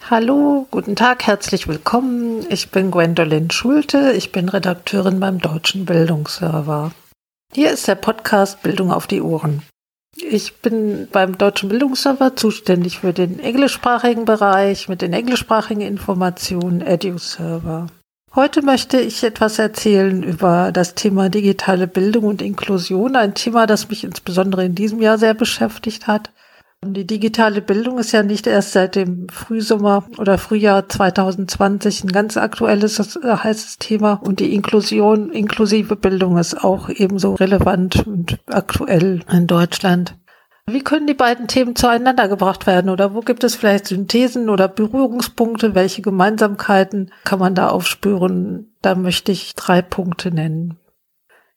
Hallo, guten Tag, herzlich willkommen. Ich bin Gwendolyn Schulte, ich bin Redakteurin beim Deutschen Bildungsserver. Hier ist der Podcast Bildung auf die Ohren. Ich bin beim Deutschen Bildungsserver zuständig für den englischsprachigen Bereich mit den englischsprachigen Informationen EduServer. Heute möchte ich etwas erzählen über das Thema digitale Bildung und Inklusion, ein Thema, das mich insbesondere in diesem Jahr sehr beschäftigt hat. Die digitale Bildung ist ja nicht erst seit dem Frühsommer oder Frühjahr 2020 ein ganz aktuelles, äh, heißes Thema. Und die Inklusion, inklusive Bildung ist auch ebenso relevant und aktuell in Deutschland. Wie können die beiden Themen zueinander gebracht werden oder wo gibt es vielleicht Synthesen oder Berührungspunkte? Welche Gemeinsamkeiten kann man da aufspüren? Da möchte ich drei Punkte nennen.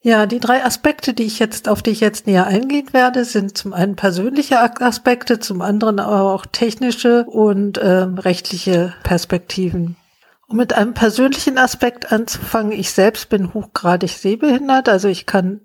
Ja, die drei Aspekte, die ich jetzt, auf die ich jetzt näher eingehen werde, sind zum einen persönliche Aspekte, zum anderen aber auch technische und äh, rechtliche Perspektiven. Um mit einem persönlichen Aspekt anzufangen, ich selbst bin hochgradig sehbehindert, also ich kann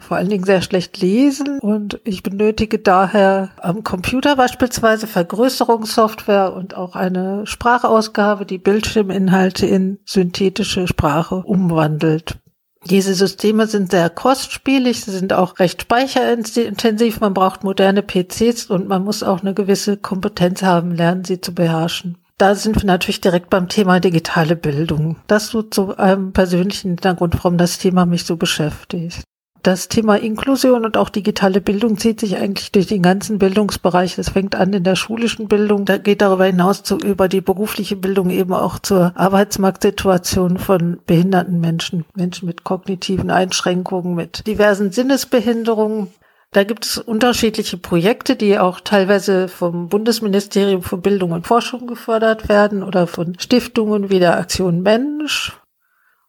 vor allen Dingen sehr schlecht lesen und ich benötige daher am Computer beispielsweise Vergrößerungssoftware und auch eine Sprachausgabe, die Bildschirminhalte in synthetische Sprache umwandelt. Diese Systeme sind sehr kostspielig, sie sind auch recht speicherintensiv, man braucht moderne PCs und man muss auch eine gewisse Kompetenz haben, lernen sie zu beherrschen. Da sind wir natürlich direkt beim Thema digitale Bildung. Das so zu einem persönlichen Hintergrund, warum das Thema mich so beschäftigt. Das Thema Inklusion und auch digitale Bildung zieht sich eigentlich durch den ganzen Bildungsbereich. Das fängt an in der schulischen Bildung, da geht darüber hinaus zu, über die berufliche Bildung eben auch zur Arbeitsmarktsituation von behinderten Menschen, Menschen mit kognitiven Einschränkungen, mit diversen Sinnesbehinderungen. Da gibt es unterschiedliche Projekte, die auch teilweise vom Bundesministerium für Bildung und Forschung gefördert werden oder von Stiftungen wie der Aktion Mensch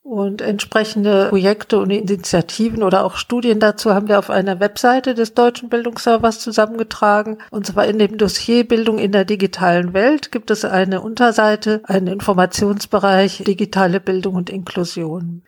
und entsprechende Projekte und Initiativen oder auch Studien dazu haben wir auf einer Webseite des Deutschen Bildungsservers zusammengetragen. Und zwar in dem Dossier Bildung in der digitalen Welt gibt es eine Unterseite, einen Informationsbereich digitale Bildung und Inklusion.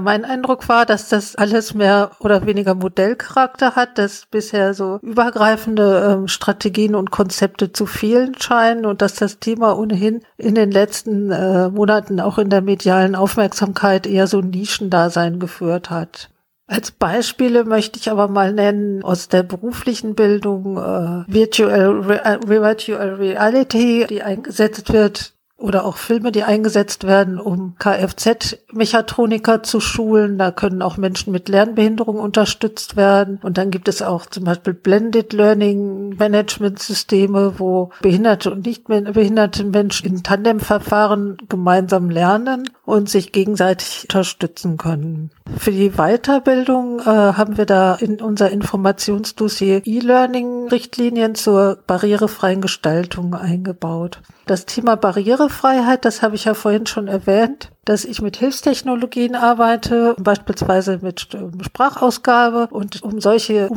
Mein Eindruck war, dass das alles mehr oder weniger Modellcharakter hat, dass bisher so übergreifende ähm, Strategien und Konzepte zu fehlen scheinen und dass das Thema ohnehin in den letzten äh, Monaten auch in der medialen Aufmerksamkeit eher so Nischendasein geführt hat. Als Beispiele möchte ich aber mal nennen aus der beruflichen Bildung äh, Virtual, Re äh, Virtual Reality, die eingesetzt wird oder auch Filme, die eingesetzt werden, um Kfz-Mechatroniker zu schulen. Da können auch Menschen mit Lernbehinderung unterstützt werden. Und dann gibt es auch zum Beispiel Blended Learning Management Systeme, wo behinderte und nicht behinderte Menschen in Tandemverfahren gemeinsam lernen und sich gegenseitig unterstützen können. Für die Weiterbildung äh, haben wir da in unser Informationsdossier E-Learning-Richtlinien zur barrierefreien Gestaltung eingebaut. Das Thema Barrierefreiheit, das habe ich ja vorhin schon erwähnt, dass ich mit Hilfstechnologien arbeite, beispielsweise mit ähm, Sprachausgabe. Und um solche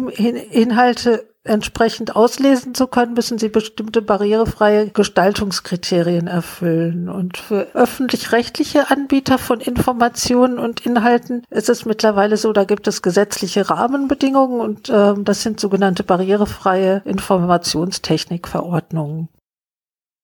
Inhalte entsprechend auslesen zu können, müssen sie bestimmte barrierefreie Gestaltungskriterien erfüllen. Und für öffentlich-rechtliche Anbieter von Informationen und Inhalten ist es mittlerweile so, da gibt es gesetzliche Rahmenbedingungen und äh, das sind sogenannte barrierefreie Informationstechnikverordnungen.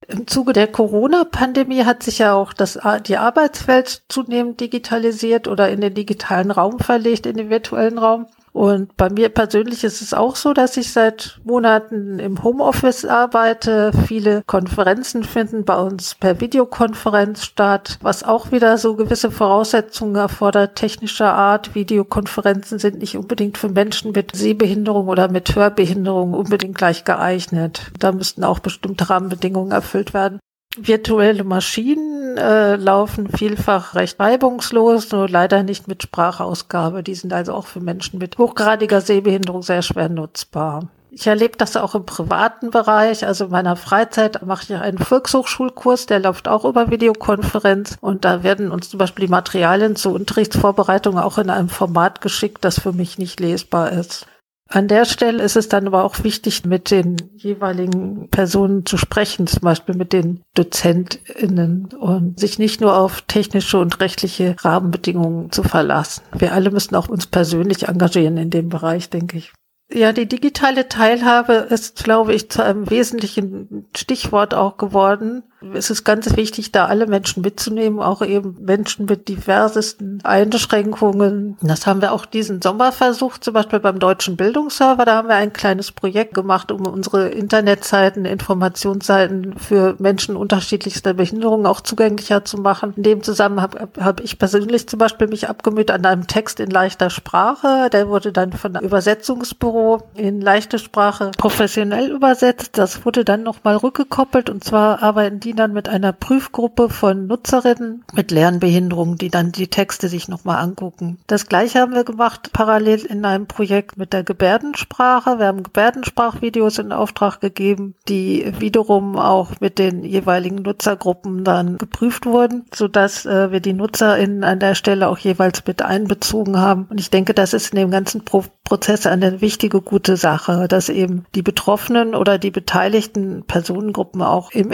Im Zuge der Corona-Pandemie hat sich ja auch das, die Arbeitswelt zunehmend digitalisiert oder in den digitalen Raum verlegt, in den virtuellen Raum. Und bei mir persönlich ist es auch so, dass ich seit Monaten im Homeoffice arbeite. Viele Konferenzen finden bei uns per Videokonferenz statt, was auch wieder so gewisse Voraussetzungen erfordert, technischer Art. Videokonferenzen sind nicht unbedingt für Menschen mit Sehbehinderung oder mit Hörbehinderung unbedingt gleich geeignet. Da müssten auch bestimmte Rahmenbedingungen erfüllt werden. Virtuelle Maschinen äh, laufen vielfach recht reibungslos, nur leider nicht mit Sprachausgabe. Die sind also auch für Menschen mit hochgradiger Sehbehinderung sehr schwer nutzbar. Ich erlebe das auch im privaten Bereich. Also in meiner Freizeit mache ich einen Volkshochschulkurs, der läuft auch über Videokonferenz. Und da werden uns zum Beispiel die Materialien zur Unterrichtsvorbereitung auch in einem Format geschickt, das für mich nicht lesbar ist. An der Stelle ist es dann aber auch wichtig, mit den jeweiligen Personen zu sprechen, zum Beispiel mit den DozentInnen und sich nicht nur auf technische und rechtliche Rahmenbedingungen zu verlassen. Wir alle müssen auch uns persönlich engagieren in dem Bereich, denke ich. Ja, die digitale Teilhabe ist, glaube ich, zu einem wesentlichen Stichwort auch geworden Es ist ganz wichtig, da alle Menschen mitzunehmen, auch eben Menschen mit diversesten Einschränkungen. Das haben wir auch diesen Sommer versucht, zum Beispiel beim Deutschen Bildungsserver. Da haben wir ein kleines Projekt gemacht, um unsere Internetseiten, Informationsseiten für Menschen unterschiedlichster Behinderungen auch zugänglicher zu machen. In dem Zusammenhang habe hab ich persönlich zum Beispiel mich abgemüht an einem Text in leichter Sprache. Der wurde dann von einem Übersetzungsbüro in leichte Sprache professionell übersetzt. Das wurde dann nochmal rückgekoppelt und zwar arbeiten die dann mit einer Prüfgruppe von Nutzerinnen mit Lernbehinderungen, die dann die Texte sich nochmal angucken. Das gleiche haben wir gemacht parallel in einem Projekt mit der Gebärdensprache. Wir haben Gebärdensprachvideos in Auftrag gegeben, die wiederum auch mit den jeweiligen Nutzergruppen dann geprüft wurden, sodass äh, wir die NutzerInnen an der Stelle auch jeweils mit einbezogen haben. Und ich denke, das ist in dem ganzen Pro Prozess eine wichtige, gute Sache, dass eben die Betroffenen oder die beteiligten Personengruppen auch im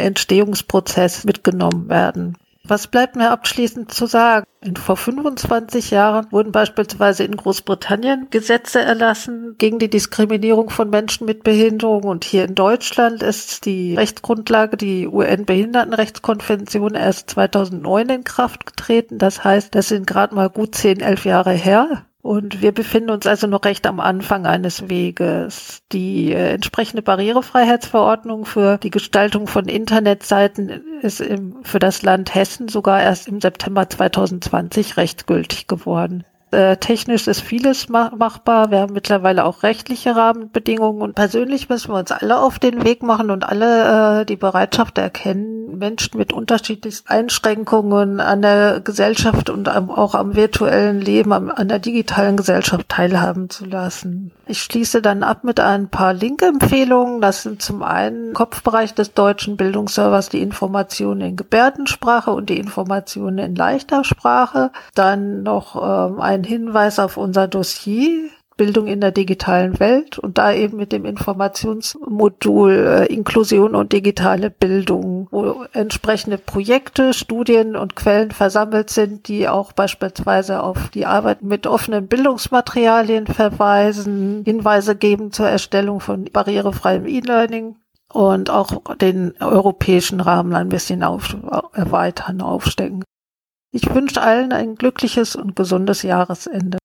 Entstehungsprozess mitgenommen werden. Was bleibt mir abschließend zu sagen? Vor 25 Jahren wurden beispielsweise in Großbritannien Gesetze erlassen gegen die Diskriminierung von Menschen mit Behinderung und hier in Deutschland ist die Rechtsgrundlage, die UN-Behindertenrechtskonvention erst 2009 in Kraft getreten. Das heißt, das sind gerade mal gut 10, 11 Jahre her. Und wir befinden uns also noch recht am Anfang eines Weges. Die äh, entsprechende Barrierefreiheitsverordnung für die Gestaltung von Internetseiten ist im, für das Land Hessen sogar erst im September 2020 rechtsgültig geworden. Äh, technisch ist vieles machbar. Wir haben mittlerweile auch rechtliche Rahmenbedingungen und persönlich müssen wir uns alle auf den Weg machen und alle äh, die Bereitschaft erkennen, Menschen mit unterschiedlichsten Einschränkungen an der Gesellschaft und auch am virtuellen Leben, an der digitalen Gesellschaft teilhaben zu lassen. Ich schließe dann ab mit ein paar Link-Empfehlungen. Das sind zum einen Kopfbereich des deutschen Bildungsservers die Informationen in Gebärdensprache und die Informationen in leichter Sprache. Dann noch ähm, ein Hinweis auf unser Dossier Bildung in der digitalen Welt und da eben mit dem Informationsmodul äh, Inklusion und digitale Bildung, wo entsprechende Projekte, Studien und Quellen versammelt sind, die auch beispielsweise auf die Arbeit mit offenen Bildungsmaterialien verweisen, Hinweise geben zur Erstellung von barrierefreiem E-Learning und auch den europäischen Rahmen ein bisschen auf, erweitern, aufstecken. Ich wünsche allen ein glückliches und gesundes Jahresende.